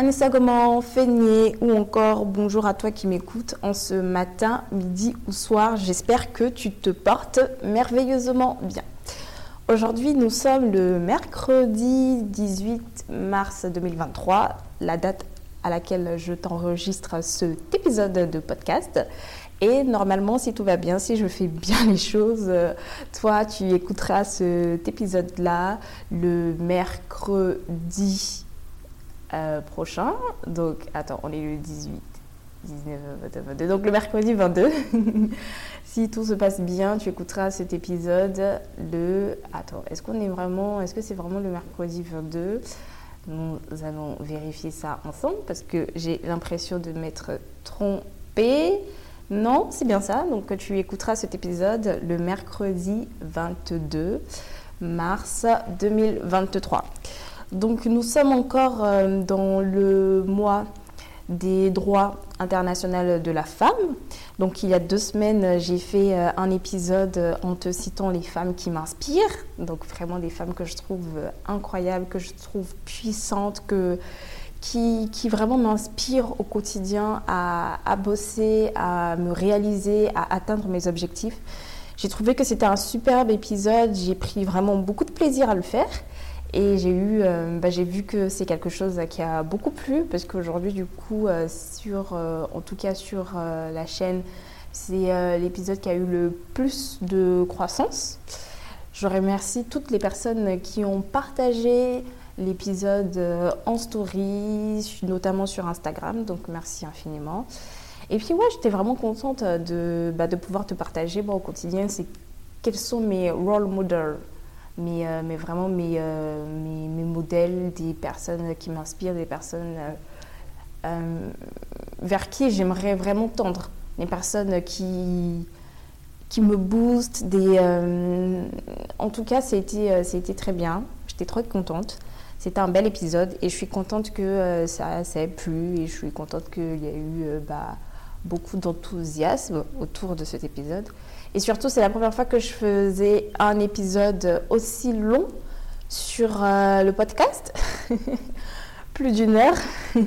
Anissa Goman, Feigné ou encore bonjour à toi qui m'écoutes en ce matin, midi ou soir? J'espère que tu te portes merveilleusement bien. Aujourd'hui, nous sommes le mercredi 18 mars 2023, la date à laquelle je t'enregistre cet épisode de podcast. Et normalement, si tout va bien, si je fais bien les choses, toi, tu écouteras cet épisode-là le mercredi euh, prochain. Donc, attends, on est le 18, 19, 22. Donc, le mercredi 22. si tout se passe bien, tu écouteras cet épisode le. Attends, est-ce qu'on est vraiment. Est-ce que c'est vraiment le mercredi 22 Nous allons vérifier ça ensemble parce que j'ai l'impression de m'être trompée. Non, c'est bien ça. Donc, tu écouteras cet épisode le mercredi 22 mars 2023. Donc nous sommes encore euh, dans le mois des droits internationaux de la femme. Donc il y a deux semaines, j'ai fait euh, un épisode en te citant les femmes qui m'inspirent. Donc vraiment des femmes que je trouve incroyables, que je trouve puissantes, que, qui, qui vraiment m'inspirent au quotidien à, à bosser, à me réaliser, à atteindre mes objectifs. J'ai trouvé que c'était un superbe épisode. J'ai pris vraiment beaucoup de plaisir à le faire. Et j'ai eu, euh, bah, j'ai vu que c'est quelque chose qui a beaucoup plu parce qu'aujourd'hui, du coup, euh, sur, euh, en tout cas sur la chaîne, c'est l'épisode qui a eu le plus de croissance. Je remercie toutes les personnes qui ont partagé l'épisode en story, notamment sur Instagram. Donc merci infiniment. Et puis ouais, j'étais vraiment contente de, bah, de pouvoir te partager au quotidien. C'est quels sont mes role models mais, euh, mais vraiment mes, euh, mes, mes, modèles, des personnes qui m'inspirent, des personnes euh, vers qui j'aimerais vraiment tendre, des personnes qui, qui me boostent. Des, en tout cas, a, été, a très bien. J'étais trop contente. C'était un bel épisode et je suis contente que ça, ça ait plu et je suis contente qu'il y ait eu bah, beaucoup d'enthousiasme autour de cet épisode. Et surtout, c'est la première fois que je faisais un épisode aussi long sur euh, le podcast, plus d'une heure.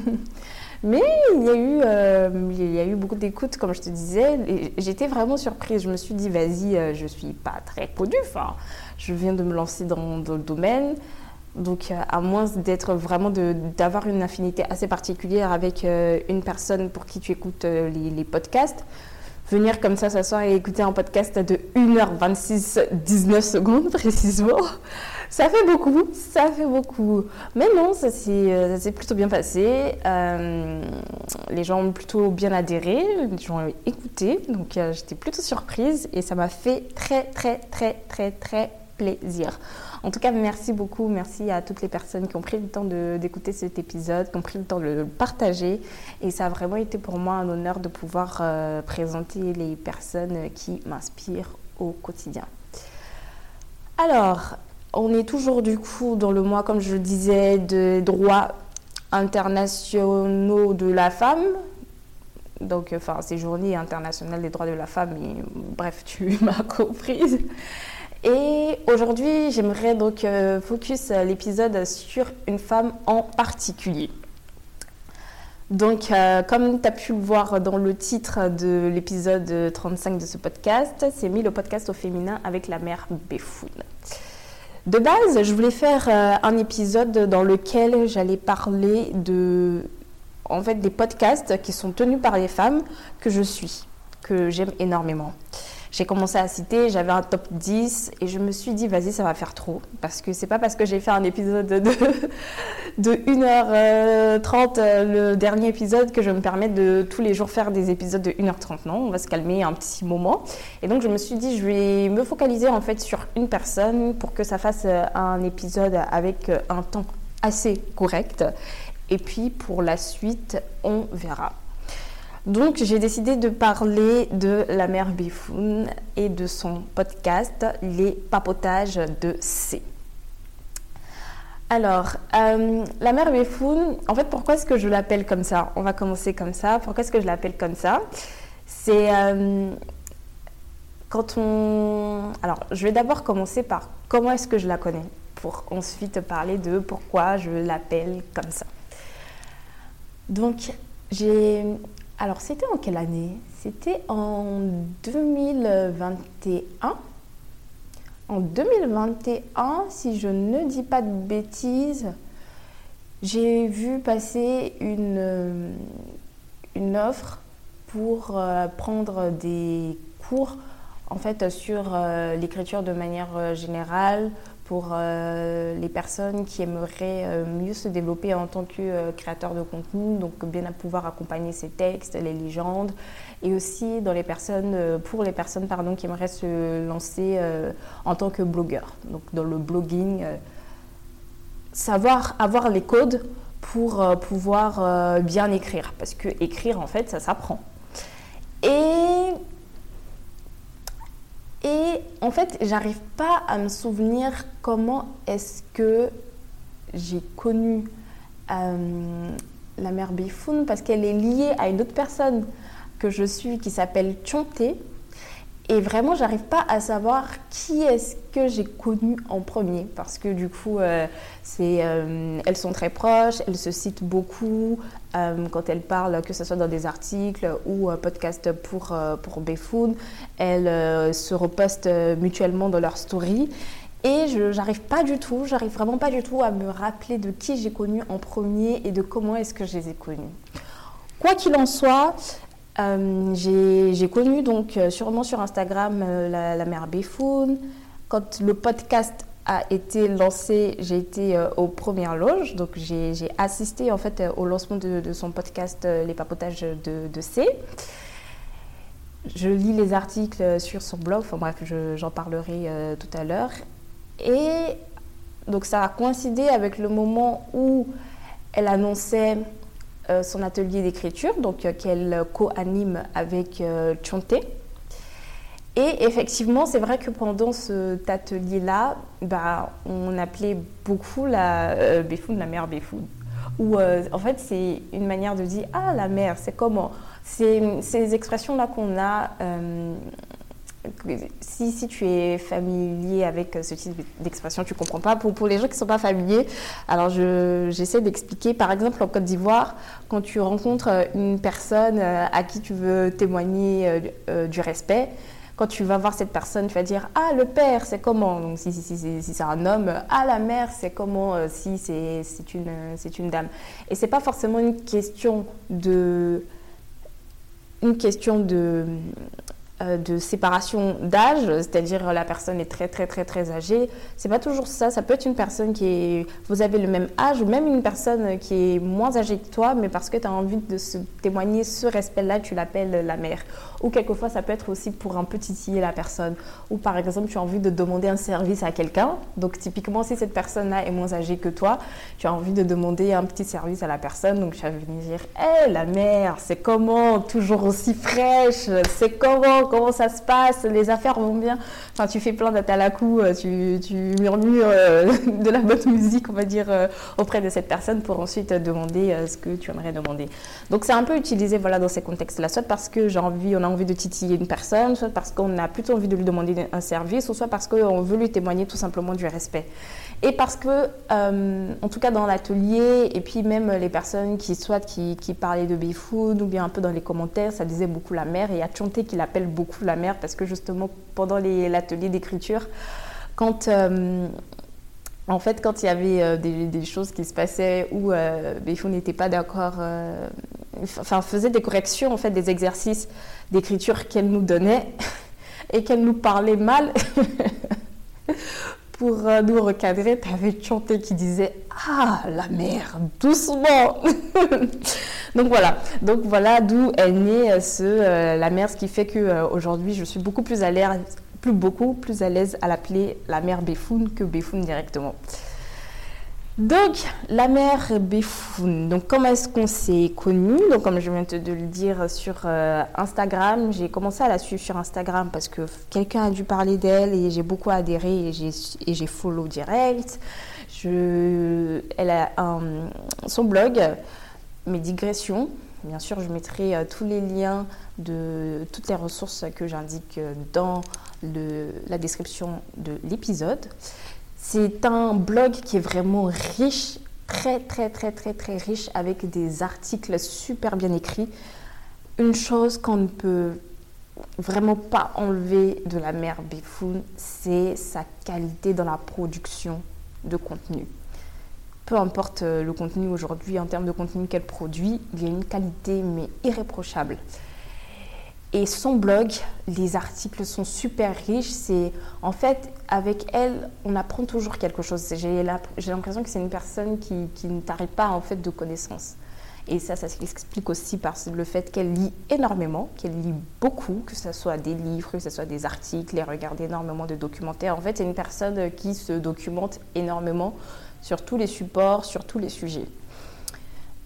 Mais il y a eu, euh, il y a eu beaucoup d'écoutes, comme je te disais. J'étais vraiment surprise. Je me suis dit, vas-y, euh, je suis pas très connue. Enfin, je viens de me lancer dans, le domaine. Donc, à moins d'être vraiment d'avoir une affinité assez particulière avec une personne pour qui tu écoutes les podcasts, venir comme ça s'asseoir et écouter un podcast de 1h26, 19 secondes précisément, ça fait beaucoup, ça fait beaucoup. Mais non, ça s'est euh, plutôt bien passé. Euh, les gens ont plutôt bien adhéré, les gens ont écouté, donc euh, j'étais plutôt surprise et ça m'a fait très, très, très, très, très plaisir. En tout cas, merci beaucoup. Merci à toutes les personnes qui ont pris le temps d'écouter cet épisode, qui ont pris le temps de le partager. Et ça a vraiment été pour moi un honneur de pouvoir euh, présenter les personnes qui m'inspirent au quotidien. Alors, on est toujours du coup dans le mois, comme je le disais, des droits internationaux de la femme. Donc, enfin, c'est Journée internationale des droits de la femme, bref, tu m'as comprise. Et aujourd'hui, j'aimerais donc euh, focus l'épisode sur une femme en particulier. Donc, euh, comme tu as pu le voir dans le titre de l'épisode 35 de ce podcast, c'est mis le podcast au féminin avec la mère Béfoun. De base, je voulais faire euh, un épisode dans lequel j'allais parler de, en fait, des podcasts qui sont tenus par les femmes que je suis, que j'aime énormément j'ai commencé à citer, j'avais un top 10 et je me suis dit, vas-y, ça va faire trop. Parce que c'est pas parce que j'ai fait un épisode de, de 1h30, euh, le dernier épisode, que je me permets de tous les jours faire des épisodes de 1h30. Non, on va se calmer un petit moment. Et donc, je me suis dit, je vais me focaliser en fait sur une personne pour que ça fasse euh, un épisode avec euh, un temps assez correct. Et puis, pour la suite, on verra. Donc j'ai décidé de parler de la mère Bifoun et de son podcast Les papotages de C. Alors, euh, la mère Bifoun, en fait, pourquoi est-ce que je l'appelle comme ça? On va commencer comme ça. Pourquoi est-ce que je l'appelle comme ça? C'est euh, quand on... Alors, je vais d'abord commencer par comment est-ce que je la connais, pour ensuite parler de pourquoi je l'appelle comme ça. Donc, j'ai alors, c'était en quelle année? C'était en 2021. En 2021, si je ne dis pas de bêtises, j'ai vu passer une, euh, offre pour euh, prendre des cours en fait sur euh, l'écriture de manière générale, pour euh, les personnes qui aimeraient euh, mieux se développer en tant que euh, créateur de contenu, donc bien pouvoir accompagner ces textes, les légendes, et aussi personnes, pour les personnes pardon, qui aimeraient se lancer en tant que blogueur, donc dans le blogging, savoir avoir les codes pour pouvoir bien écrire, parce que écrire en fait ça s'apprend. Et et en fait, j'arrive pas à me souvenir comment est-ce que j'ai connu euh, la mère Bifoun parce qu'elle est liée à une autre personne que je suis qui s'appelle Chonté. Et vraiment, j'arrive pas à savoir qui est-ce que j'ai connu en premier parce que du coup, euh, euh, elles sont très proches, elles se citent beaucoup euh, quand elles parlent, que ce soit dans des articles ou podcast pour pour Befoon, elles se repostent mutuellement dans leur story. Et je n'arrive pas du tout, j'arrive vraiment pas du tout à me rappeler de qui j'ai connu en premier et de comment est-ce que je les ai connus. Quoi qu'il en soit, euh, j'ai connu donc euh, sûrement sur Instagram euh, la, mère Béfoun. Quand le podcast a été lancé, j'ai été aux premières loges, donc j'ai assisté en fait au lancement de, son podcast Les papotages de, C. Je lis les articles sur son blog, enfin bref, j'en parlerai tout à l'heure. Et donc ça a coïncidé avec le moment où elle annonçait euh, son atelier d'écriture, donc euh, qu'elle co-anime avec euh, Chonté. Et effectivement, c'est vrai que pendant cet atelier-là, bah, on appelait beaucoup la euh, la mère Béfoun. Ou en fait, c'est une manière de dire Ah, la mère, c'est comment? C'est ces expressions-là qu'on a si, si, tu es familier avec ce type d'expression, tu ne comprends pas. Pour, pour, les gens qui ne sont pas familiers, alors j'essaie d'expliquer. Par exemple, en Côte d'Ivoire, quand tu rencontres une personne euh, à qui tu veux témoigner euh, euh, du respect, quand tu vas voir cette personne, tu vas dire Ah, le père, c'est comment? Donc, si, si, si, si c'est un homme, Ah, la mère, c'est comment Si c'est une, une dame? Et ce n'est pas forcément une question de. Une question de de séparation d'âge, c'est-à-dire la personne est très très très très âgée. C'est pas toujours ça. Ça peut être une personne qui est, vous avez le même âge, ou même une personne qui est moins âgée que toi, mais parce que tu as envie de se témoigner ce respect-là, tu l'appelles la mère. Ou quelquefois, ça peut être aussi pour un peu titiller la personne. Ou par exemple, tu as envie de demander un service à quelqu'un. Donc typiquement, si cette personne-là est moins âgée que toi, tu as envie de demander un petit service à la personne. Donc tu vas venir dire, hé la mère, c'est comment? Toujours aussi fraîche C'est comment comment ça se passe, les affaires vont bien. Enfin, tu fais plein d'atalakou, euh, tu, murmures euh, de la bonne musique, on va dire, euh, auprès de cette personne pour ensuite demander ce que tu aimerais demander. Donc, c'est un peu utilisé voilà, dans ces contextes-là, soit parce que j'ai envie, on a envie de titiller une personne, soit parce qu'on a plutôt envie de lui demander un service, ou soit parce qu'on veut lui témoigner tout simplement du respect. Et parce que, en tout cas dans l'atelier, et puis même les personnes qui, soit qui, parlaient de Bifood, ou bien un peu dans les commentaires, ça disait beaucoup la mère, et il y a Chanté qui l'appelle beaucoup la mère, parce que justement, pendant l'atelier d'écriture, quand euh, en fait, quand il y avait euh, des, choses qui se passaient où euh, n'était pas d'accord, euh, enfin faisait des corrections en fait des exercices d'écriture qu'elle nous donnait et qu'elle nous parlait mal pour nous recadrer, tu avais Chanté qui disait Ah, la mère, doucement Donc voilà, donc voilà d'où est né ce, la mère, ce qui fait qu'aujourd'hui je suis beaucoup plus à l'aise plus beaucoup plus à l'aise à l'appeler la mère Béfoun que Béfoun directement. Donc, la mère Béfoun, donc comment est-ce qu'on s'est connus? Donc, comme je viens de le dire sur euh, Instagram, j'ai commencé à la suivre sur Instagram parce que quelqu'un a dû parler d'elle et j'ai beaucoup adhéré et j'ai follow direct. Elle a son blog, mes digressions, Bien sûr, je mettrai euh, tous les liens de toutes les ressources que j'indique euh, dans la description de l'épisode. C'est un blog qui est vraiment riche, très très très très très riche avec des articles super bien écrits. Une chose qu'on ne peut vraiment pas enlever de la mère Bifoun, c'est sa qualité dans la production de contenu peu importe euh, le contenu aujourd'hui, en termes de contenu qu'elle produit, il y a une qualité mais irréprochable. Et son blog, les articles sont super riches. C'est en fait avec elle, on apprend toujours quelque chose. J'ai l'impression que c'est une personne qui, ne t'arrête pas en fait de connaissances. Et ça, ça s'explique aussi par le fait qu'elle lit énormément, qu'elle lit beaucoup, que ce soit des livres, que ce soit des articles, elle regarde énormément de documentaires. En fait, c'est une personne qui se documente énormément sur tous les supports, sur tous les sujets.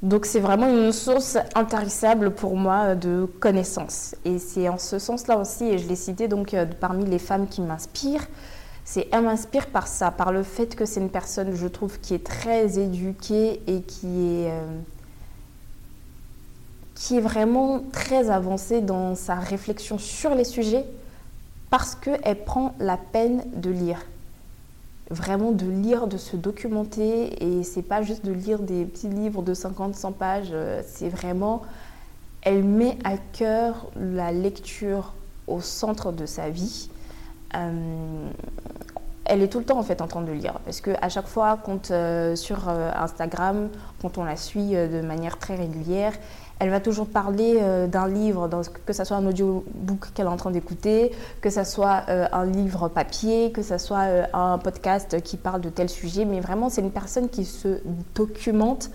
Donc c'est vraiment une source intarissable pour moi de connaissances. Et c'est en ce sens-là aussi, et je l'ai cité donc euh, parmi les femmes qui m'inspirent, c'est elle m'inspire par ça, par le fait que c'est une personne, je trouve, qui est très éduquée et qui est, euh, qui est vraiment très avancée dans sa réflexion sur les sujets, parce qu'elle prend la peine de lire vraiment de lire, de se documenter. Et c'est pas juste de lire des petits livres de 50-100 pages, euh, c'est vraiment. Elle met à cœur la lecture au centre de sa vie. Euh, elle est tout le temps en fait en train de lire parce que à chaque fois quand euh, sur Instagram quand on la suit de manière très régulière elle va toujours parler euh, d'un livre, que ce soit un audiobook qu'elle est en train d'écouter, que ce soit euh, un livre papier, que ce soit euh, un podcast qui parle de tel sujet. Mais vraiment, c'est une personne qui se documente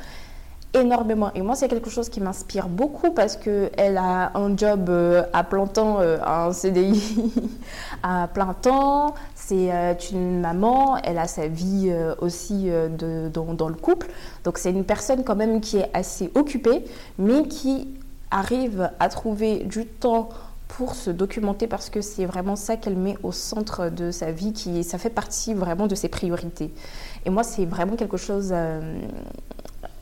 énormément. Et moi, c'est quelque chose qui m'inspire beaucoup parce qu'elle a un job euh, à plein temps, euh, un CDI à plein temps. C'est euh, une maman, elle a sa vie aussi de, dans, dans, le couple. Donc, c'est une personne quand même qui est assez occupée, mais qui arrive à trouver du temps pour se documenter parce que c'est vraiment ça qu'elle met au centre de sa vie, qui ça fait partie vraiment de ses priorités. Et moi, c'est vraiment quelque chose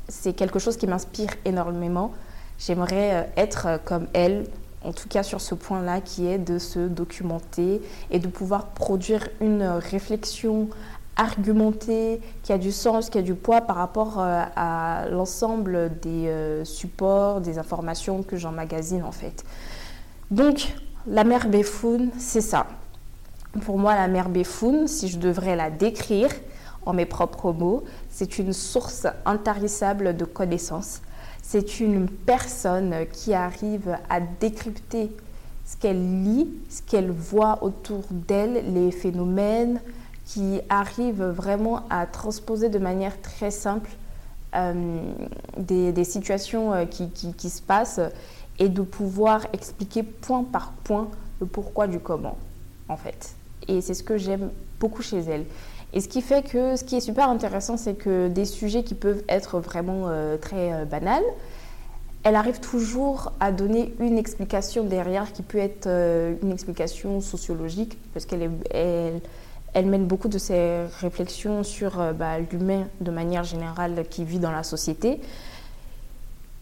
c'est quelque chose qui m'inspire énormément. J'aimerais euh, être euh, comme elle, en tout cas sur ce point-là, qui est de se documenter et de pouvoir produire une réflexion argumentée, qui a du sens, qui a du poids par rapport euh, à l'ensemble des supports, des informations que j'emmagasine en fait. Donc, la mère Béfoun, c'est ça. Pour moi, la mère Béfoun, si je devrais la décrire en mes propres mots, c'est une source intarissable de connaissances. C'est une personne qui arrive à décrypter ce qu'elle lit, ce qu'elle voit autour d'elle, les phénomènes, qui arrive vraiment à transposer de manière très simple euh, des, situations euh, qui, qui, se passent et de pouvoir expliquer point par point le pourquoi du comment, en fait. Et c'est ce que j'aime beaucoup chez elle. Et ce qui fait que ce qui est super intéressant, c'est que des sujets qui peuvent être vraiment euh, très euh, banals, elle arrive toujours à donner une explication derrière qui peut être euh, une explication sociologique, parce qu'elle elle, mène beaucoup de ses réflexions sur bah, l'humain de manière générale qui vit dans la société,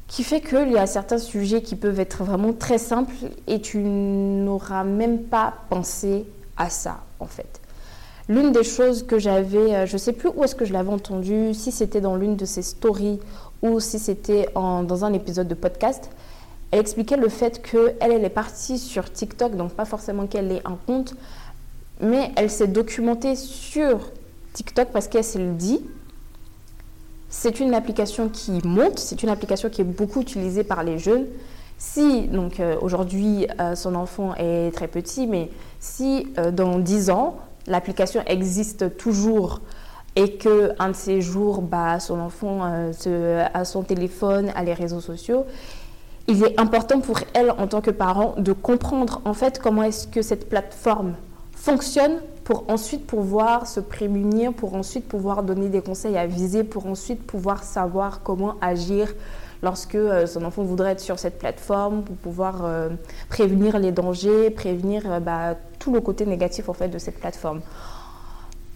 qui fait qu'il y a certains sujets qui peuvent être vraiment très simples et tu n'auras même pas pensé à ça en fait. L'une des choses que j'avais, euh, je ne sais plus où est-ce que je l'avais entendu, si c'était dans l'une de ses stories ou si c'était dans un épisode de podcast, elle expliquait le fait qu'elle, elle est partie sur TikTok, donc pas forcément qu'elle ait un compte, mais elle s'est documentée sur TikTok parce qu'elle s'est dit. C'est une application qui monte, c'est une application qui est beaucoup utilisée par les jeunes. Si, donc euh, aujourd'hui, euh, son enfant est très petit, mais si dans 10 ans, l'application existe toujours et que un de ces jours, bah, son enfant euh, a son téléphone, a les réseaux sociaux, il est important pour elle, en tant que parent, de comprendre en fait comment est-ce que cette plateforme fonctionne pour ensuite pouvoir se prémunir, pour ensuite pouvoir donner des conseils à viser, pour ensuite pouvoir savoir comment agir lorsque euh, son enfant voudrait être sur cette plateforme, pour pouvoir euh, prévenir les dangers, prévenir bah, tout le côté négatif en de cette plateforme.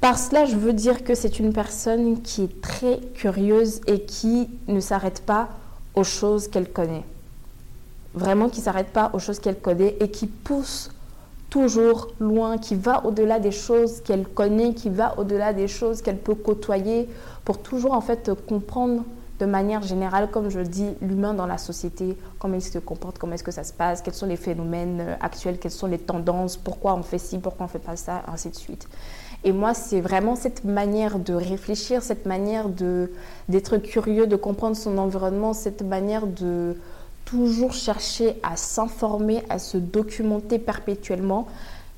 Par cela, je veux dire que c'est une personne qui est très curieuse et qui ne s'arrête pas aux choses qu'elle connaît. Vraiment qui ne s'arrête pas aux choses qu'elle connaît et qui pousse toujours loin, qui va au-delà des choses qu'elle connaît, qui va au-delà des choses qu'elle peut côtoyer pour toujours en fait comprendre de manière générale, comme je dis, l'humain dans la société, comment il se comporte, comment est-ce que ça se passe, quels sont les phénomènes euh, actuels, quelles sont les tendances, pourquoi on fait ci, pourquoi on fait pas ça, ainsi de suite. Et moi, c'est vraiment cette manière de réfléchir, cette manière d'être curieux, de comprendre son environnement, cette manière de toujours chercher à s'informer, à se documenter perpétuellement.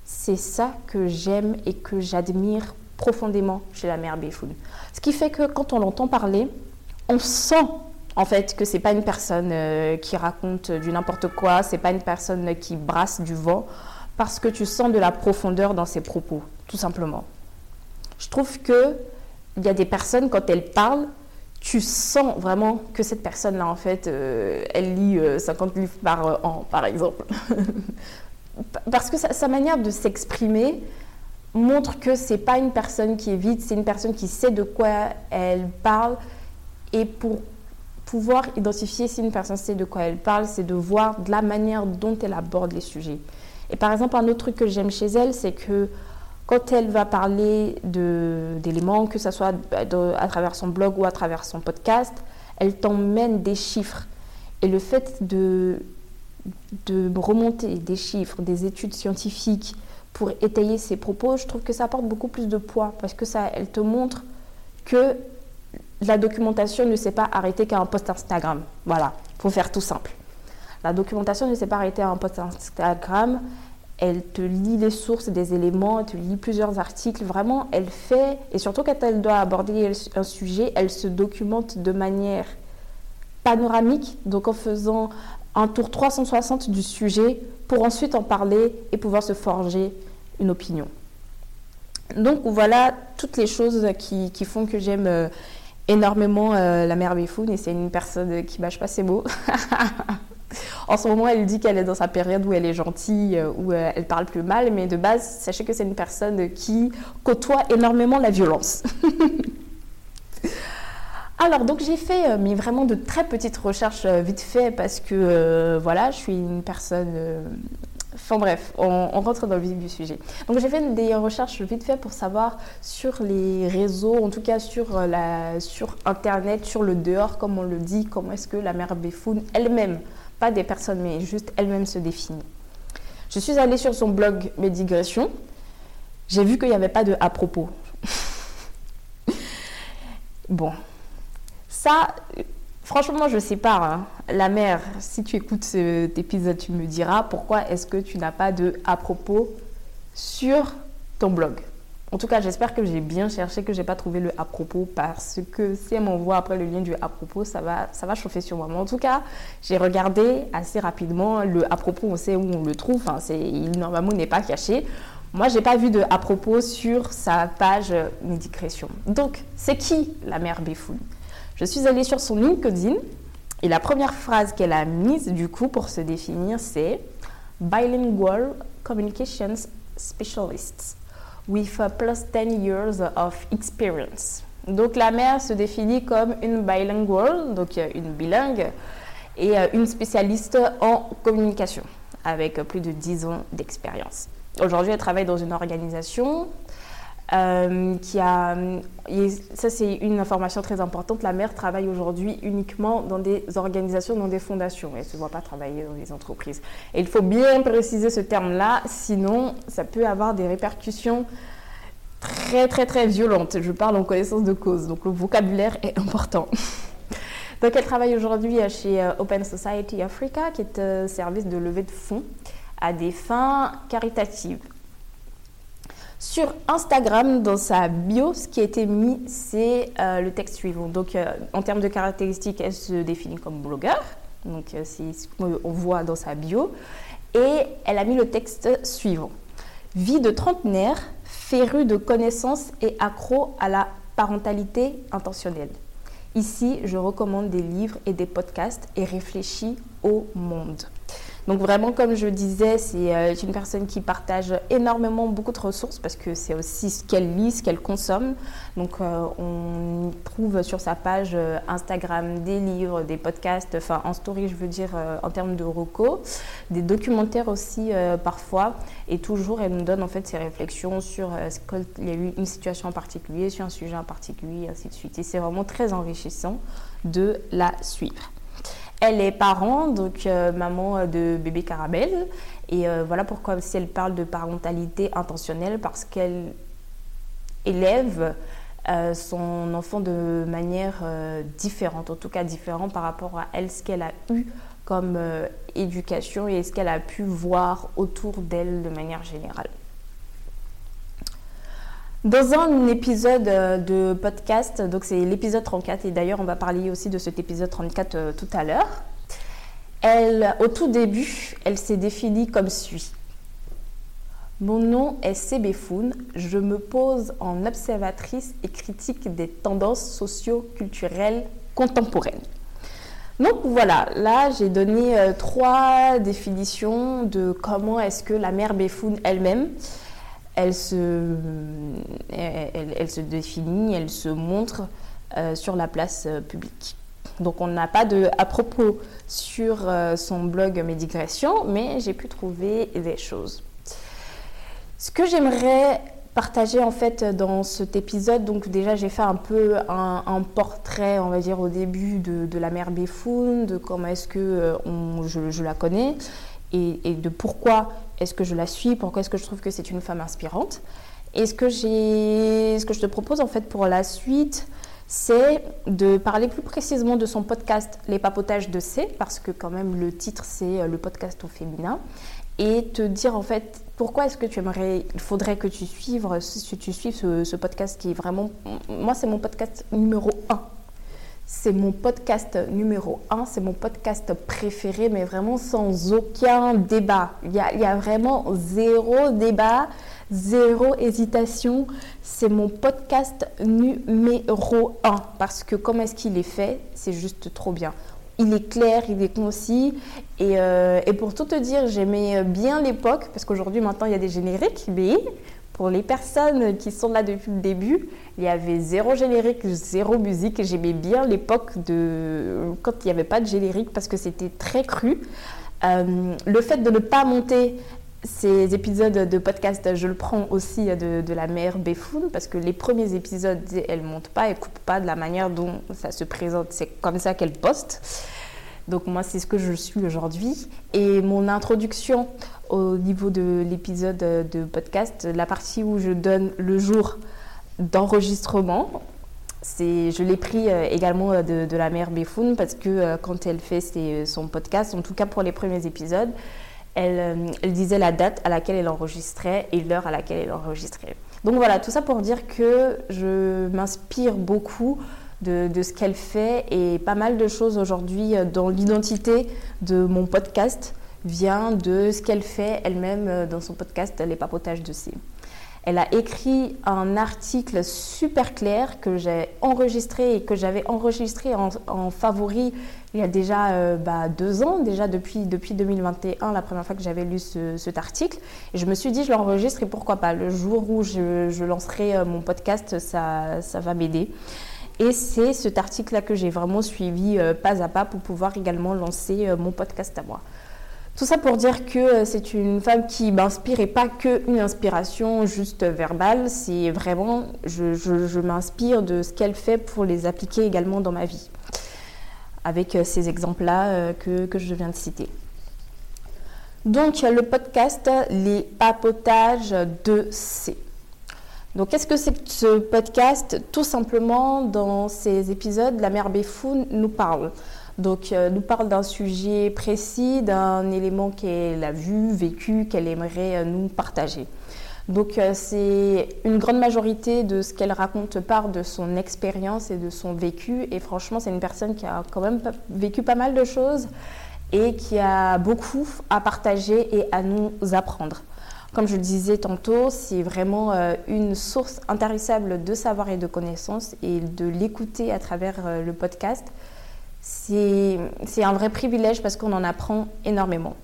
C'est ça que j'aime et que j'admire profondément chez la mère Béfoun. Ce qui fait que quand on l'entend parler, on sent en fait que c'est pas une personne euh, qui raconte du n'importe quoi, c'est pas une personne qui brasse du vent parce que tu sens de la profondeur dans ses propos, tout simplement. Je trouve que il y a des personnes quand elles parlent, tu sens vraiment que cette personne-là, en fait, euh, elle lit 50 euh, livres par an, par exemple. Parce que sa, manière de s'exprimer montre que c'est pas une personne qui est vide, c'est une personne qui sait de quoi elle parle. Et pour pouvoir identifier si une personne sait de quoi elle parle, c'est de voir de la manière dont elle aborde les sujets. Et par exemple, un autre truc que j'aime chez elle, c'est que quand elle va parler d'éléments, que ce soit à travers son blog ou à travers son podcast, elle t'emmène des chiffres. Et le fait de, remonter des chiffres, des études scientifiques pour étayer ses propos, je trouve que ça apporte beaucoup plus de poids parce que ça, elle te montre que la documentation ne s'est pas arrêtée qu'à un post Instagram. Voilà, pour faire tout simple. La documentation ne s'est pas arrêtée à un post Instagram. Elle te lit les sources des éléments, elle te lit plusieurs articles. Vraiment, elle fait, et surtout quand elle doit aborder un sujet, elle se documente de manière panoramique, donc en faisant un tour 360 du sujet pour ensuite en parler et pouvoir se forger une opinion. Donc voilà toutes les choses qui, font que j'aime euh, énormément euh, la mère Bifoun et c'est une personne qui mâche pas ses mots. en ce moment, elle dit qu'elle est dans sa période où elle est gentille, euh, où euh, elle parle plus mal, mais de base, sachez que c'est une personne qui côtoie énormément la violence. Alors, donc j'ai fait mais vraiment de très petites recherches vite fait parce que voilà, je suis une personne Enfin bref, on, rentre dans le vif du sujet. Donc j'ai fait des recherches vite fait pour savoir sur les réseaux, en tout cas sur, euh, la, sur Internet, sur le dehors, comme on le dit, comment est-ce que la mère Béfoun elle-même, pas des personnes, mais juste elle-même se définit. Je suis allée sur son blog Mes digressions. J'ai vu qu'il n'y avait pas de à propos. bon, ça, Franchement, je sais pas. Hein. La mère, si tu écoutes cet épisode, tu me diras pourquoi est-ce que tu n'as pas de à propos sur ton blog. En tout cas, j'espère que j'ai bien cherché, que j'ai pas trouvé le à propos parce que si elle m'envoie après le lien du à propos, ça va, ça va chauffer sur moi. Mais en tout cas, j'ai regardé assez rapidement le à propos. On sait où on le trouve. Enfin, c'est, il normalement n'est pas caché. Moi, j'ai pas vu de à propos sur sa page Médicrétion. Donc, c'est qui la mère Béfoun je suis allée sur son LinkedIn Et la première phrase qu'elle a mise du coup pour se définir, c'est Bilingual Communications Specialists with plus 10 years of experience. Donc la mère se définit comme une bilingual, donc une bilingue, et euh, une spécialiste en communication avec plus de 10 ans d'expérience. Aujourd'hui, elle travaille dans une organisation euh, qui a, ça c'est une information très importante, la mère travaille aujourd'hui uniquement dans des organisations, dans des fondations. Elle ne se voit pas travailler dans des entreprises. Et il faut bien préciser ce terme-là, sinon ça peut avoir des répercussions très très très violentes. Je parle en connaissance de cause, donc le vocabulaire est important. donc elle travaille aujourd'hui chez euh, Open Society Africa, qui est un service de levée de fonds à des fins caritatives. Sur Instagram, dans sa bio, ce qui a été mis, c'est euh, le texte suivant. Donc, euh, en termes de caractéristiques, elle se définit comme blogueur. Donc, euh, c'est ce qu'on voit dans sa bio. Et elle a mis le texte suivant. Vie de trentenaire, féru de connaissances et accro à la parentalité intentionnelle. Ici, je recommande des livres et des podcasts et réfléchis au monde. Donc vraiment, comme je disais, c'est euh, une personne qui partage énormément beaucoup de ressources parce que c'est aussi ce qu'elle lit, ce qu'elle consomme. Donc euh, on trouve sur sa page euh, Instagram des livres, des podcasts, enfin en story je veux dire en termes de recos, des documentaires aussi parfois. Et toujours elle nous donne en fait ses réflexions sur qu'il y a eu une situation en particulier, sur un sujet en particulier, ainsi de suite. Et c'est vraiment très enrichissant de la suivre. Elle est parent, donc euh, maman de bébé Caramel. Et euh, voilà pourquoi si elle parle de parentalité intentionnelle, parce qu'elle élève euh, son enfant de manière différente, en tout cas différente par rapport à elle, ce qu'elle a eu comme éducation et ce qu'elle a pu voir autour d'elle de manière générale. Dans un épisode euh, de podcast, donc c'est l'épisode 34, et d'ailleurs on va parler aussi de cet épisode 34 euh, tout à l'heure, elle, au tout début, elle s'est définie comme suit. Mon nom est Sebefoun, je me pose en observatrice et critique des tendances socio-culturelles contemporaines. Donc voilà, là j'ai donné euh, trois définitions de comment est-ce que la mère Befoun elle-même elle se, elle, se définit, elle se montre euh, sur la place euh, publique. Donc on n'a pas de à propos sur euh, son blog mes digressions, mais j'ai pu trouver des choses. Ce que j'aimerais partager en fait dans cet épisode, donc déjà j'ai fait un peu un, portrait, on va dire au début de, la mère Béfoun, de comment est-ce que je, la connais et de pourquoi est-ce que je la suis Pourquoi est-ce que je trouve que c'est une femme inspirante. Et ce que, ce je te propose en fait pour la suite, c'est de parler plus précisément de son podcast Les papotages de C, parce que quand même le titre c'est euh, le podcast au féminin, et te dire en fait pourquoi est-ce que tu aimerais, il faudrait que tu suives, suives ce, ce podcast qui est vraiment, moi c'est mon podcast numéro 1 c'est mon podcast numéro un, c'est mon podcast préféré, mais vraiment sans aucun débat. Il y a, vraiment zéro débat, zéro hésitation. C'est mon podcast numéro un parce que comment est-ce qu'il est fait, c'est juste trop bien. Il est clair, il est concis. Et, euh, et pour tout te dire, j'aimais bien l'époque, parce qu'aujourd'hui, maintenant, il y a des génériques, mais pour les personnes qui sont là depuis le début, il y avait zéro générique, zéro musique. J'aimais bien l'époque de quand il n'y avait pas de générique parce que c'était très cru. Euh, le fait de ne pas monter ces épisodes de podcast, je le prends aussi de, la mère Béfoun parce que les premiers épisodes, elle ne monte pas, elle coupe pas de la manière dont ça se présente. C'est comme ça qu'elle poste. Donc moi, c'est ce que je suis aujourd'hui. Et mon introduction au niveau de l'épisode de podcast, la partie où je donne le jour d'enregistrement, c'est, je l'ai pris euh, également euh, de, la mère Béfoun parce que euh, quand elle fait son podcast, en tout cas pour les premiers épisodes, elle, elle, disait la date à laquelle elle enregistrait et l'heure à laquelle elle enregistrait. Donc voilà, tout ça pour dire que je m'inspire beaucoup de, de ce qu'elle fait et pas mal de choses aujourd'hui dans l'identité de mon podcast vient de ce qu'elle fait elle-même dans son podcast Les papotages de C. Elle a écrit un article super clair que j'ai enregistré et que j'avais enregistré en, favori il y a déjà euh, bah, deux ans, déjà depuis, depuis 2021, la première fois que j'avais lu cet article. Et je me suis dit, je l'enregistre et pourquoi pas. Le jour où je, lancerai euh, mon podcast, ça, ça va m'aider. Et c'est cet article-là que j'ai vraiment suivi euh, pas à pas pour pouvoir également lancer mon podcast à moi. Tout ça pour dire que euh, c'est une femme qui m'inspire et pas qu'une inspiration juste verbale, c'est vraiment, je, m'inspire de ce qu'elle fait pour les appliquer également dans ma vie, avec euh, ces exemples-là euh, que, que je viens de citer. Donc le podcast Les papotages de C. Donc qu'est-ce que c'est que ce podcast Tout simplement, dans ces épisodes, la mère Béfoun nous parle? Donc, euh, nous parle d'un sujet précis, d'un élément qu'elle a vu, vécu, qu'elle aimerait euh, nous partager. Donc, euh, c'est une grande majorité de ce qu'elle raconte part de son expérience et de son vécu. Et franchement, c'est une personne qui a quand même vécu pas mal de choses et qui a beaucoup à partager et à nous apprendre. Comme je le disais tantôt, c'est vraiment une source intarissable de savoir et de connaissances et de l'écouter à travers le podcast c'est un vrai privilège parce qu'on en apprend énormément.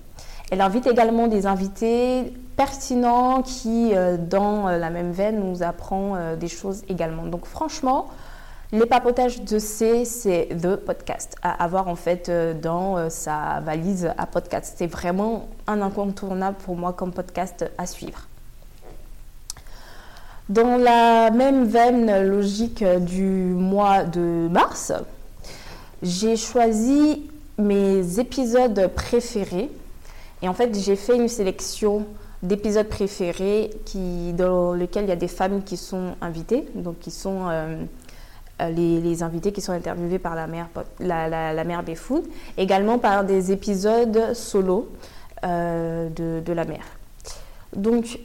Elle invite également des invités pertinents qui, euh, dans euh, la même veine, nous apprend euh, des choses également. Donc franchement, les papotages de C, c'est The Podcast à avoir en fait dans sa valise à podcast. C'est vraiment un incontournable pour moi comme podcast à suivre. Dans la même veine logique du mois de mars, j'ai choisi mes épisodes préférés. Et en fait, j'ai fait une sélection d'épisodes préférés dans lesquels il y a des femmes qui sont invitées, donc qui sont euh, euh, les, invités qui sont interviewés par la mère, la, la, mère également par des épisodes solo euh, de, de, la mère. Donc,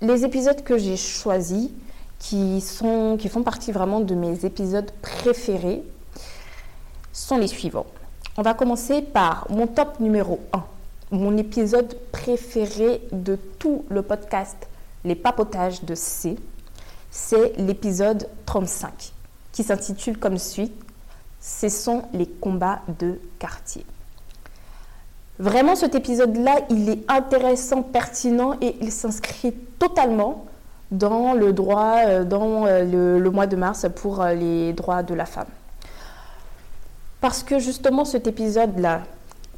les épisodes que j'ai choisis, qui, sont, qui font partie vraiment de mes épisodes préférés, sont les suivants. On va commencer par mon top numéro 1, mon épisode préféré de tout le podcast Les papotages de C. C'est l'épisode 35 qui s'intitule comme suit Ce sont les combats de quartier. Vraiment, cet épisode-là, il est intéressant, pertinent et il s'inscrit totalement dans le droit, euh, dans euh, le, mois de mars pour euh, les droits de la femme. Parce que justement, cet épisode-là,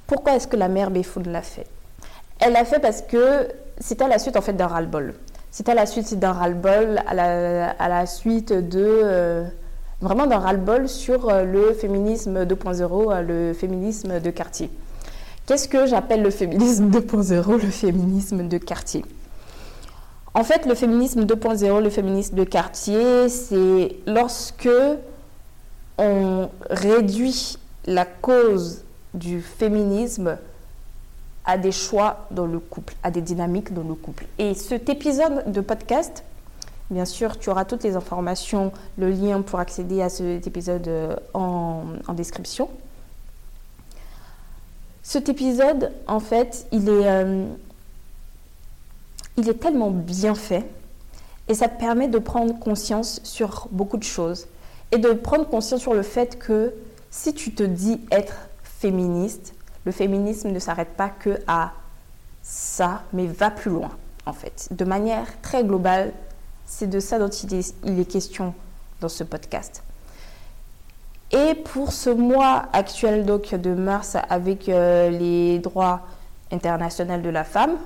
pourquoi est-ce que la mère Béfoun l'a fait? Elle l'a fait parce que c'était à la suite en fait d'un ras-le-bol. C'était à la suite d'un ras-le-bol, à la, suite de euh, vraiment d'un ras-le-bol sur euh, le féminisme 2.0, euh, le féminisme de quartier. Qu'est-ce que j'appelle le féminisme 2.0, le féminisme de quartier? En fait, le féminisme 2.0, le féminisme de quartier, c'est lorsque on réduit la cause du féminisme à des choix dans le couple, à des dynamiques dans le couple. Et cet épisode de podcast, bien sûr, tu auras toutes les informations, le lien pour accéder à cet épisode euh, en, description. Cet épisode, en fait, il est, euh, il est tellement bien fait et ça permet de prendre conscience sur beaucoup de choses et de prendre conscience sur le fait que si tu te dis être féministe, le féminisme ne s'arrête pas que à ça, mais va plus loin en fait. De manière très globale, c'est de ça dont il est, question dans ce podcast. Et pour ce mois actuel donc de mars avec euh, les droits internationaux de la femme,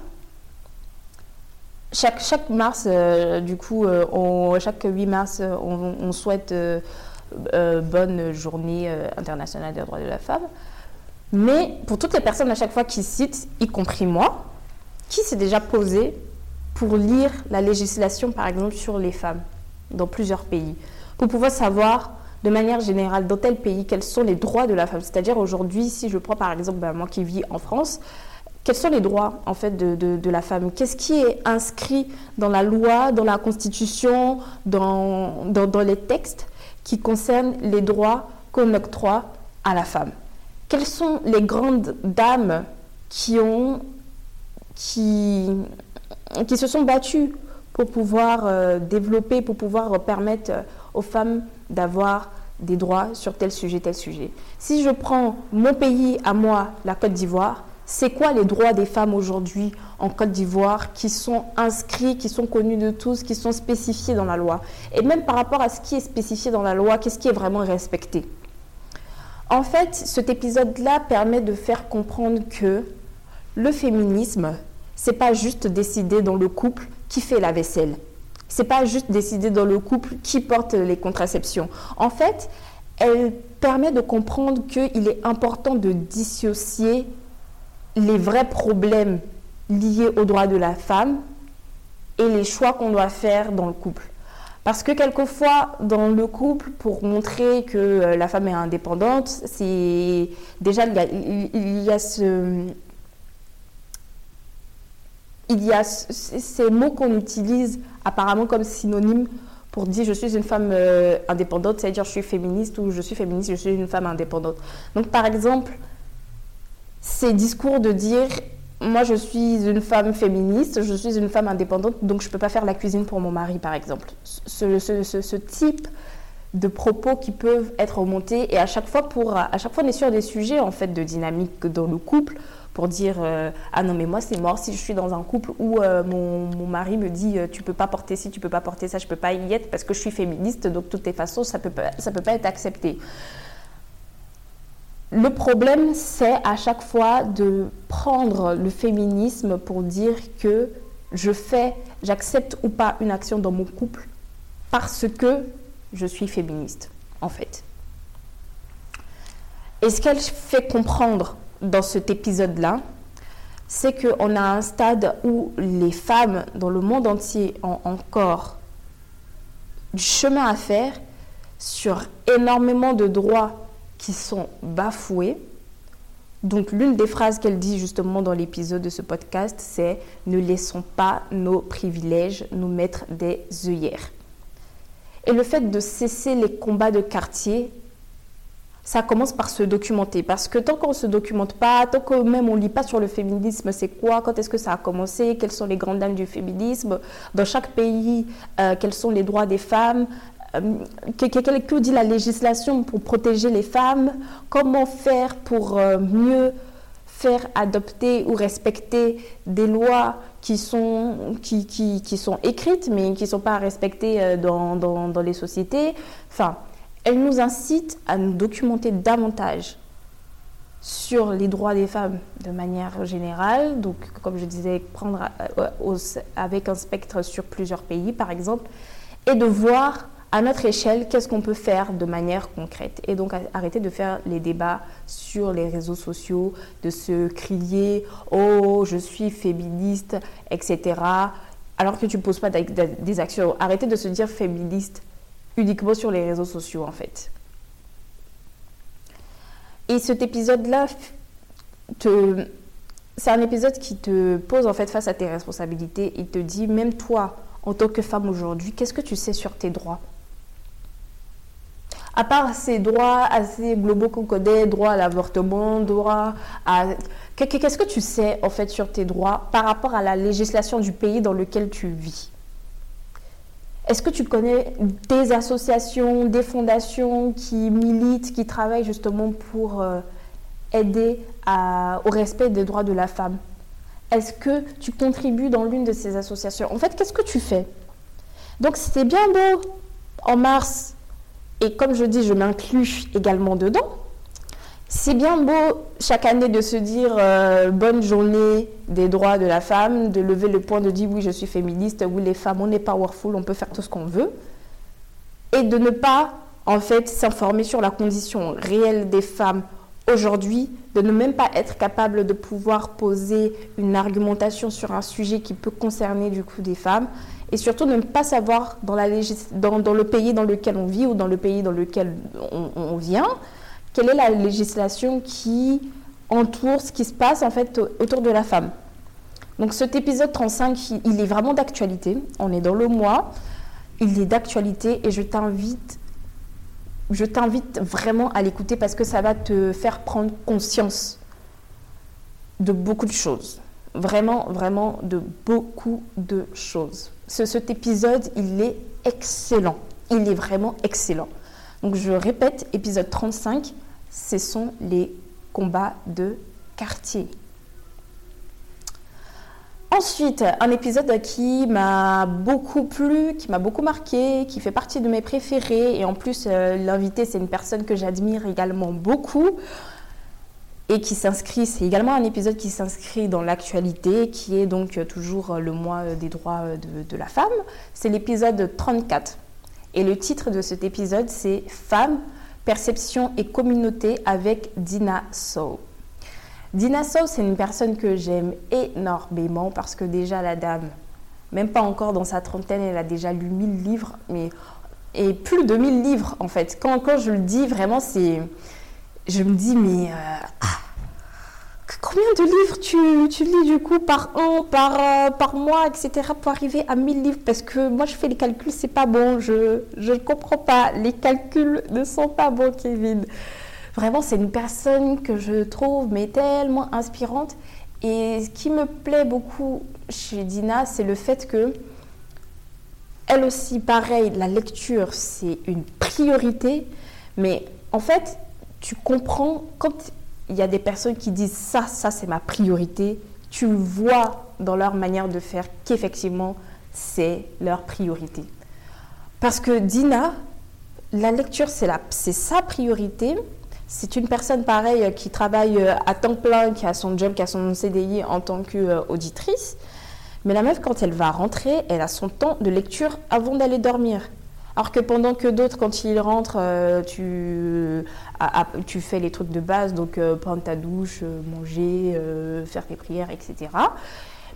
chaque, chaque mars, euh, du coup, euh, chaque 8 mars, on, souhaite euh, bonne journée internationale des droits de la femme. Mais pour toutes les personnes à chaque fois qui citent, y compris moi, qui s'est déjà posé pour lire la législation, par exemple, sur les femmes dans plusieurs pays, pour pouvoir savoir de manière générale dans tel pays quels sont les droits de la femme. C'est-à-dire aujourd'hui, si je prends par exemple ben, moi qui vis en France, quels sont les droits en fait de, la femme? Qu'est-ce qui est inscrit dans la loi, dans la constitution, dans, les textes qui concernent les droits qu'on octroie à la femme? Quelles sont les grandes dames qui ont qui, se sont battues pour pouvoir euh, développer, pour pouvoir permettre aux femmes d'avoir des droits sur tel sujet, tel sujet? Si je prends mon pays à moi, la Côte d'Ivoire, c'est quoi les droits des femmes aujourd'hui en Côte d'Ivoire qui sont inscrits, qui sont connus de tous, qui sont spécifiés dans la loi? Et même par rapport à ce qui est spécifié dans la loi, qu'est-ce qui est vraiment respecté? En fait, cet épisode-là permet de faire comprendre que le féminisme, c'est pas juste décider dans le couple qui fait la vaisselle. C'est pas juste décider dans le couple qui porte les contraceptions. En fait, elle permet de comprendre qu'il est important de dissocier les vrais problèmes liés aux droits de la femme et les choix qu'on doit faire dans le couple. Parce que quelquefois, dans le couple, pour montrer que euh, la femme est indépendante, c'est déjà il y a, ce il y a ces mots qu'on utilise apparemment comme synonyme pour dire je suis une femme euh, indépendante, c'est-à-dire je suis féministe ou je suis féministe, je suis une femme indépendante. Donc par exemple, ces discours de dire moi je suis une femme féministe, je suis une femme indépendante, donc je ne peux pas faire la cuisine pour mon mari par exemple. Ce, ce, ce, type de propos qui peuvent être remontés et à chaque fois pour à chaque fois on est sur des sujets en fait de dynamique dans le couple pour dire euh, ah non mais moi c'est mort si je suis dans un couple où euh, mon, mon, mari me dit euh, tu peux pas porter ci tu peux pas porter ça je peux pas y être parce que je suis féministe donc de toutes les façons ça peut pas, ça peut pas être accepté le problème c'est à chaque fois de prendre le féminisme pour dire que je fais j'accepte ou pas une action dans mon couple parce que je suis féministe en fait. Et ce qu'elle fait comprendre dans cet épisode-là, c'est qu'on a un stade où les femmes dans le monde entier ont encore du chemin à faire sur énormément de droits qui sont bafoués. Donc l'une des phrases qu'elle dit justement dans l'épisode de ce podcast, c'est ne laissons pas nos privilèges nous mettre des œillères. Et le fait de cesser les combats de quartier ça commence par se documenter. Parce que tant qu'on ne se documente pas, tant que même on ne lit pas sur le féminisme, c'est quoi, quand est-ce que ça a commencé, quelles sont les grandes dames du féminisme, dans chaque pays, euh, quels sont les droits des femmes, euh, que, que, dit la législation pour protéger les femmes, comment faire pour euh, mieux faire adopter ou respecter des lois qui sont, qui, qui, sont écrites mais qui ne sont pas respectées dans, dans, dans les sociétés? Enfin, elle nous incite à nous documenter davantage sur les droits des femmes de manière générale. Donc, comme je disais, prendre euh, avec un spectre sur plusieurs pays, par exemple, et de voir à notre échelle qu'est-ce qu'on peut faire de manière concrète. Et donc, arrêter de faire les débats sur les réseaux sociaux, de se crier Oh, je suis féministe, etc. Alors que tu ne poses pas des actions. Arrêter de se dire féministe uniquement sur les réseaux sociaux en fait. Et cet épisode-là, c'est un épisode qui te pose en fait face à tes responsabilités. Il te dit, même toi, en tant que femme aujourd'hui, qu'est-ce que tu sais sur tes droits? À part ces droits assez globaux qu'on connaît, droit à l'avortement, droit à... Qu'est-ce que tu sais en fait sur tes droits par rapport à la législation du pays dans lequel tu vis? Est-ce que tu connais des associations, des fondations qui militent, qui travaillent justement pour euh, aider au respect des droits de la femme? Est-ce que tu contribues dans l'une de ces associations? En fait, qu'est-ce que tu fais? Donc, c'est bien beau en mars, et comme je dis, je m'inclus également dedans. C'est bien beau chaque année de se dire euh, bonne journée des droits de la femme, de lever le point de dire oui je suis féministe, oui les femmes on est powerful, on peut faire tout ce qu'on veut, et de ne pas en fait s'informer sur la condition réelle des femmes aujourd'hui, de ne même pas être capable de pouvoir poser une argumentation sur un sujet qui peut concerner du coup des femmes, et surtout ne pas savoir dans, la dans, le pays dans lequel on vit ou dans le pays dans lequel on vient quelle est la législation qui entoure ce qui se passe en fait autour de la femme. Donc cet épisode 35, il est vraiment d'actualité. On est dans le mois, il est d'actualité et je t'invite, je t'invite vraiment à l'écouter parce que ça va te faire prendre conscience de beaucoup de choses. Vraiment, vraiment de beaucoup de choses. Cet épisode, il est excellent. Il est vraiment excellent. Donc je répète, épisode 35, ce sont les combats de quartier. Ensuite, un épisode qui m'a beaucoup plu, qui m'a beaucoup marqué, qui fait partie de mes préférés. Et en plus, euh, l'invité, c'est une personne que j'admire également beaucoup et qui s'inscrit, c'est également un épisode qui s'inscrit dans l'actualité, qui est donc toujours le mois des droits de, de la femme. C'est l'épisode 34. Et le titre de cet épisode, c'est Femmes, perception et communauté avec Dina Sow. Dina Sow, c'est une personne que j'aime énormément parce que déjà la dame, même pas encore dans sa trentaine, elle a déjà lu 1000 livres, mais et plus de 1000 livres en fait. Quand, quand je le dis, vraiment, c'est. Je me dis, mais. Euh, ah, combien de livres tu, tu, lis du coup par an, par, euh, par mois, etc. pour arriver à 1000 livres? Parce que moi, je fais les calculs, c'est pas bon. Je ne comprends pas. Les calculs ne sont pas bons, Kevin. Vraiment, c'est une personne que je trouve mais tellement inspirante. Et ce qui me plaît beaucoup chez Dina, c'est le fait que elle aussi, pareil, la lecture, c'est une priorité. Mais en fait, tu comprends quand il y a des personnes qui disent ça, ça c'est ma priorité. Tu vois dans leur manière de faire qu'effectivement, c'est leur priorité. Parce que Dina, la lecture, c'est sa priorité, c'est une personne pareille qui travaille à temps plein, qui a son job, qui a son CDI en tant qu'auditrice. Mais la meuf, quand elle va rentrer, elle a son temps de lecture avant d'aller dormir. Alors que pendant que d'autres, quand ils rentrent, euh, tu, fais les trucs de base, donc euh, prendre ta douche, manger, faire tes prières, etc.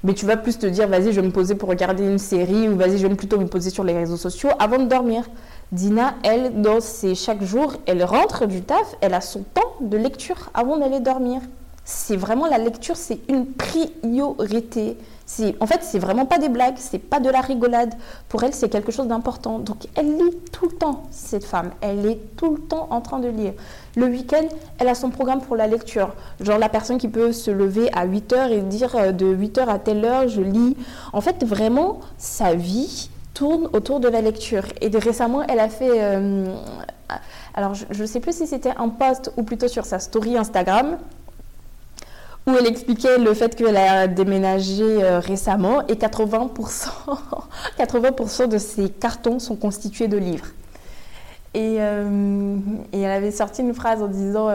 Mais tu vas plus te dire, vas-y, je vais me poser pour regarder une série, ou vas-y, je vais plutôt me poser sur les réseaux sociaux avant de dormir. Dina, elle, dans ses chaque jour, elle rentre du taf, elle a son temps de lecture avant d'aller dormir. C'est vraiment la lecture, c'est une priorité. En fait, c'est vraiment pas des blagues, c'est pas de la rigolade. Pour elle, c'est quelque chose d'important. Donc, elle lit tout le temps, cette femme. Elle est tout le temps en train de lire. Le week-end, elle a son programme pour la lecture. Genre la personne qui peut se lever à 8 heures et dire euh, de 8 heures à telle heure, je lis. En fait, vraiment, sa vie, tourne autour de la lecture. Et récemment, elle a fait... Euh, alors, je ne sais plus si c'était un post ou plutôt sur sa story Instagram, où elle expliquait le fait qu'elle a déménagé euh, récemment et 80%, 80 de ses cartons sont constitués de livres. Et, euh, elle avait sorti une phrase en disant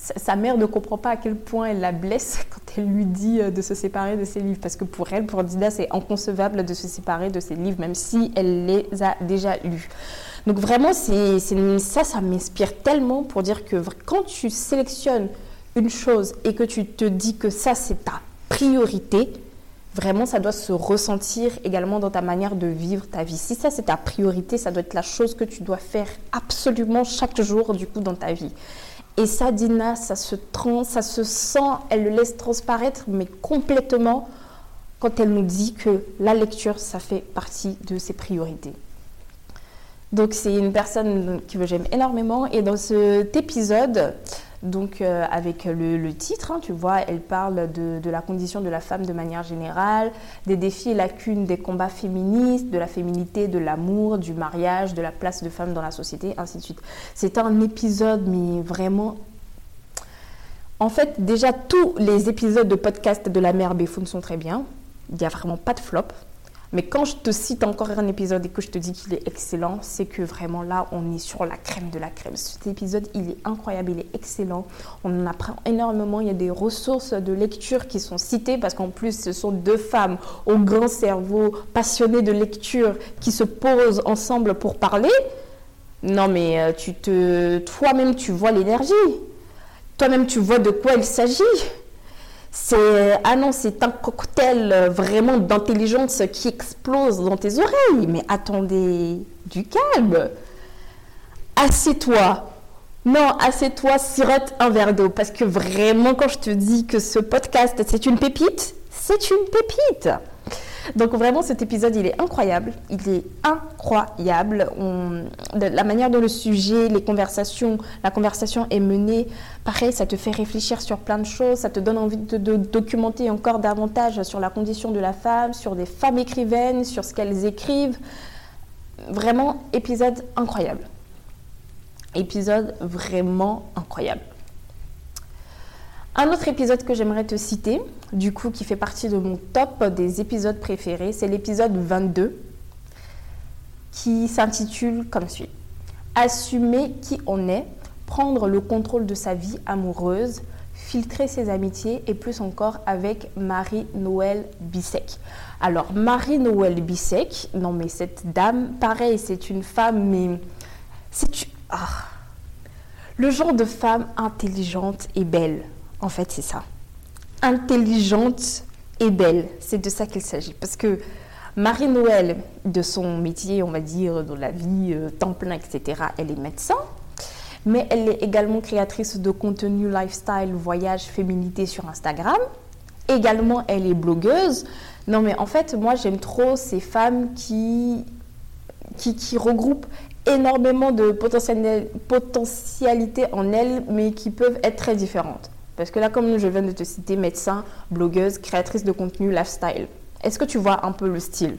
sa mère ne comprend pas à quel point elle la blesse quand elle lui dit euh, de se séparer de ses livres. Parce que pour elle, pour Dina, c'est inconcevable de se séparer de ses livres, même si elle les a déjà lus. Donc vraiment, ça, ça m'inspire tellement pour dire que quand tu sélectionnes une chose et que tu te dis que ça, c'est ta priorité, vraiment, ça doit se ressentir également dans ta manière de vivre ta vie. Si ça, c'est ta priorité, ça doit être la chose que tu dois faire absolument chaque jour, du coup, dans ta vie. Et ça, Dina, ça se trans, ça se sent, elle le laisse transparaître, mais complètement quand elle nous dit que la lecture, ça fait partie de ses priorités. Donc c'est une personne que j'aime énormément et dans cet épisode, donc euh, avec le, titre, hein, tu vois, elle parle de, la condition de la femme de manière générale, des défis et lacunes des combats féministes, de la féminité, de l'amour, du mariage, de la place de femme dans la société, ainsi de suite. C'est un épisode, mais vraiment... En fait, déjà, tous les épisodes de podcast de la mère Béfoun sont très bien. Il n'y a vraiment pas de flop. Mais quand je te cite encore un épisode et que je te dis qu'il est excellent, c'est que vraiment là, on est sur la crème de la crème. Cet épisode, il est incroyable, il est excellent. On en apprend énormément. Il y a des ressources de lecture qui sont citées parce qu'en plus, ce sont deux femmes au grand cerveau, passionnées de lecture, qui se posent ensemble pour parler. Non, mais euh, tu te, toi-même, tu vois l'énergie. Toi-même, tu vois de quoi il s'agit. C'est ah non, c'est un cocktail euh, vraiment d'intelligence qui explose dans tes oreilles. Mais attendez, du calme. Assieds-toi. Non, assieds-toi, sirote un verre d'eau. Parce que vraiment, quand je te dis que ce podcast, c'est une pépite, c'est une pépite. Donc vraiment, cet épisode, il est incroyable. Il est incroyable. la manière dont le sujet, les conversations, la conversation est menée, pareil, ça te fait réfléchir sur plein de choses. Ça te donne envie de, de documenter encore davantage sur la condition de la femme, sur des femmes écrivaines, sur ce qu'elles écrivent. Vraiment, épisode incroyable. Épisode vraiment incroyable. Un autre épisode que j'aimerais te citer, du coup qui fait partie de mon top des épisodes préférés, c'est l'épisode 22 qui s'intitule comme suit. Assumer qui on est, prendre le contrôle de sa vie amoureuse, filtrer ses amitiés et plus encore avec Marie-Noël Bissec. Alors Marie-Noël Bissec, non mais cette dame, pareil, c'est une femme, mais c'est ah, le genre de femme intelligente et belle. En fait, c'est ça. Intelligente et belle. C'est de ça qu'il s'agit. Parce que Marie-Noël, de son métier, on va dire, dans la vie, euh, temps plein, etc., elle est médecin. Mais elle est également créatrice de contenu lifestyle, voyage, féminité sur Instagram. Également, elle est blogueuse. Non, mais en fait, moi, j'aime trop ces femmes qui, qui, qui regroupent énormément de potentialités en elles, mais qui peuvent être très différentes. Parce que là, comme je viens de te citer, médecin, blogueuse, créatrice de contenu, lifestyle. Est-ce que tu vois un peu le style?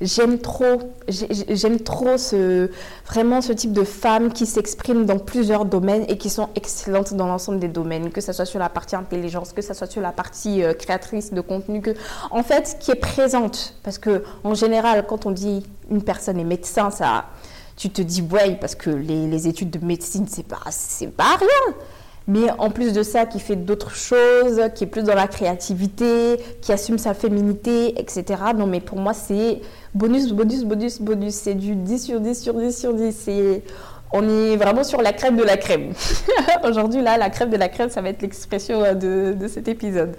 J'aime trop, j'aime trop ce, vraiment ce type de femmes qui s'expriment dans plusieurs domaines et qui sont excellentes dans l'ensemble des domaines, que ce soit sur la partie intelligence, que ce soit sur la partie euh, créatrice de contenu, que, en fait, qui est présente. Parce que en général, quand on dit une personne est médecin, ça, tu te dis ouais, parce que les, les études de médecine, c'est pas, pas rien mais en plus de ça, qui fait d'autres choses, qui est plus dans la créativité, qui assume sa féminité, etc. Non, mais pour moi, c'est bonus, bonus, bonus, bonus. C'est du 10 sur 10 sur 10 sur 10. On est vraiment sur la crème de la crème. Aujourd'hui, là, la crème de la crème, ça va être l'expression euh, de cet épisode.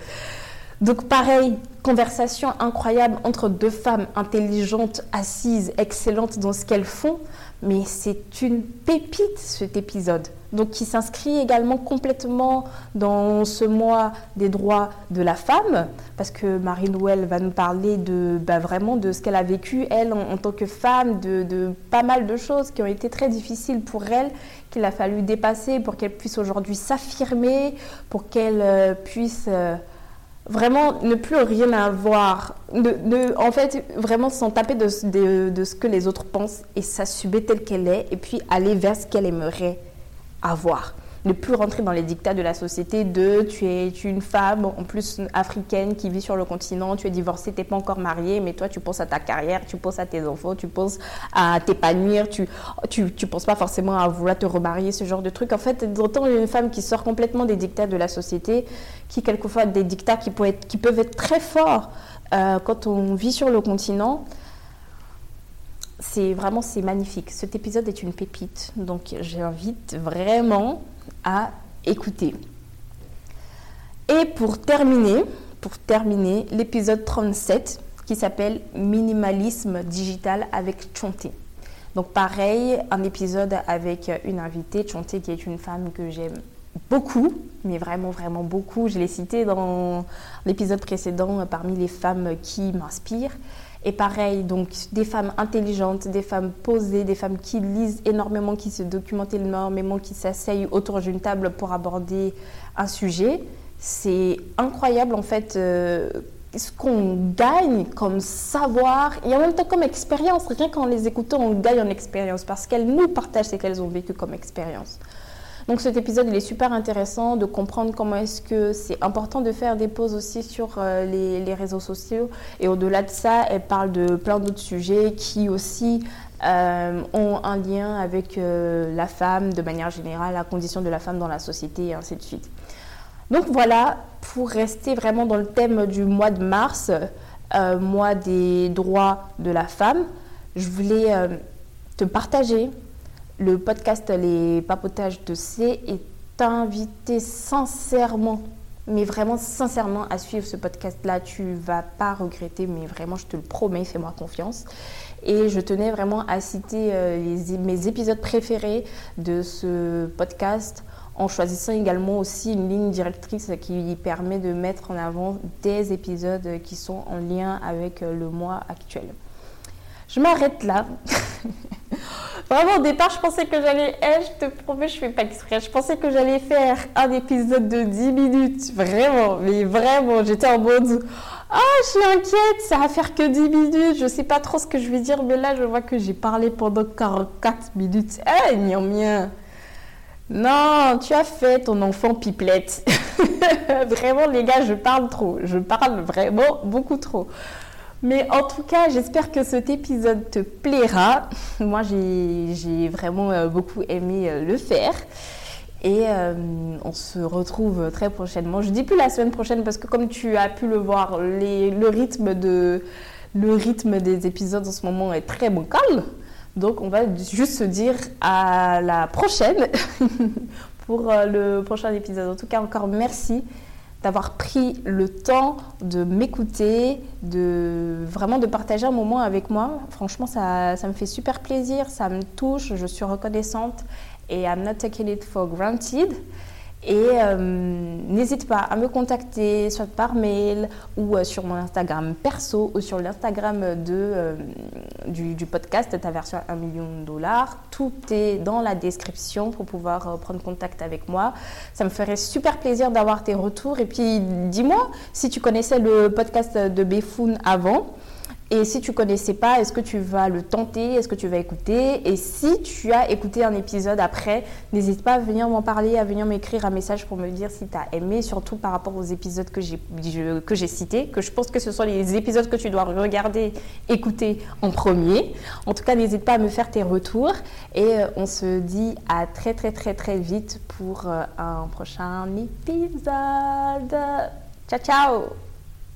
Donc pareil, conversation incroyable entre deux femmes intelligentes, assises, excellentes dans ce qu'elles font, mais c'est une pépite cet épisode donc qui s'inscrit également complètement dans ce mois des droits de la femme, parce que Marie-Noël va nous parler de bah, vraiment de ce qu'elle a vécu, elle, en, tant que femme, de, pas mal de choses qui ont été très difficiles pour elle, qu'il a fallu dépasser pour qu'elle puisse aujourd'hui s'affirmer, pour qu'elle euh, puisse... Euh, vraiment ne plus rien avoir, en fait vraiment s'en taper de, de, ce que les autres pensent et s'assumer telle qu'elle est et puis aller vers ce qu'elle aimerait avoir. Ne plus rentrer dans les dictats de la société de tu es, une femme, en plus africaine qui vit sur le continent, tu es divorcée, tu n'es pas encore mariée, mais toi tu penses à ta carrière, tu penses à tes enfants, tu penses à t'épanouir, tu, tu, tu penses pas forcément à vouloir te remarier, ce genre de truc. En fait, d'autant une femme qui sort complètement des dictats de la société, qui quelquefois des dictats qui peuvent être, qui peuvent être très forts euh, quand on vit sur le continent c'est vraiment magnifique. Cet épisode est une pépite, donc j'invite vraiment à écouter. Et pour terminer, pour terminer, l'épisode 37 qui s'appelle Minimalisme digital avec Chonté. Donc pareil, un épisode avec une invitée, Chonté, qui est une femme que j'aime beaucoup, mais vraiment, vraiment beaucoup. Je l'ai citée dans l'épisode précédent parmi les femmes qui m'inspirent. Et pareil, donc des femmes intelligentes, des femmes posées, des femmes qui lisent énormément, qui se documentent énormément, qui s'asseyent autour d'une table pour aborder un sujet. C'est incroyable en fait euh, ce qu'on gagne comme savoir et en même temps comme expérience. Rien qu'en les écoutant, on gagne en expérience parce qu'elles nous partagent ce qu'elles ont vécu comme expérience. Donc cet épisode, il est super intéressant de comprendre comment est-ce que c'est important de faire des pauses aussi sur euh, les, réseaux sociaux. Et au-delà de ça, elle parle de plein d'autres sujets qui aussi euh, ont un lien avec euh, la femme de manière générale, la condition de la femme dans la société et ainsi de suite. Donc voilà, pour rester vraiment dans le thème du mois de mars, mois des droits de la femme, je voulais te partager le podcast Les Papotages de C est invité sincèrement, mais vraiment sincèrement à suivre ce podcast-là. Tu vas pas regretter, mais vraiment, je te le promets, fais-moi confiance. Et je tenais vraiment à citer euh, mes épisodes préférés de ce podcast en choisissant également aussi une ligne directrice qui permet de mettre en avant des épisodes qui sont en lien avec le mois actuel. Je m'arrête là. Vraiment, au départ, je pensais que j'allais. Eh, je te promets, je fais pas exprès. Je pensais que j'allais faire un épisode de 10 minutes. Vraiment, mais vraiment, j'étais en mode. Ah, je suis inquiète, ça va faire que 10 minutes. Je sais pas trop ce que je vais dire, mais là, je vois que j'ai parlé pendant 44 minutes. Eh, hey. Non, tu as fait ton enfant pipelette. vraiment, les gars, je parle trop. Je parle vraiment beaucoup trop. Mais en tout cas, j'espère que cet épisode te plaira. Moi, j'ai vraiment euh, beaucoup aimé euh, le faire. Et euh, on se retrouve très prochainement. Je dis plus la semaine prochaine parce que comme tu as pu le voir, le, rythme le rythme des épisodes en ce moment est très bancal. Donc on va juste se dire à la prochaine pour le prochain épisode. En tout cas, encore merci d'avoir pris le temps de m'écouter, de vraiment de partager un moment avec moi. Franchement, ça, ça me fait super plaisir, ça me touche, je suis reconnaissante et I'm not taking it for granted. Et euh, n'hésite pas à me contacter soit par mail ou euh, sur mon Instagram perso ou sur l'Instagram euh, du, du, podcast Ta version 1 million de dollars. Tout est dans la description pour pouvoir prendre contact avec moi. Ça me ferait super plaisir d'avoir tes retours. Et puis dis-moi si tu connaissais le podcast de Befoun avant. Et si tu connaissais pas, est-ce que tu vas le tenter? Est-ce que tu vas écouter? Et si tu as écouté un épisode après, n'hésite pas à venir m'en parler, à venir m'écrire un message pour me dire si tu as aimé, surtout par rapport aux épisodes que j'ai, que j'ai cités, que je pense que ce sont les épisodes que tu dois regarder, écouter en premier. En tout cas, n'hésite pas à me faire tes retours. Et euh, on se dit à très très très très vite pour euh, un prochain épisode. Ciao ciao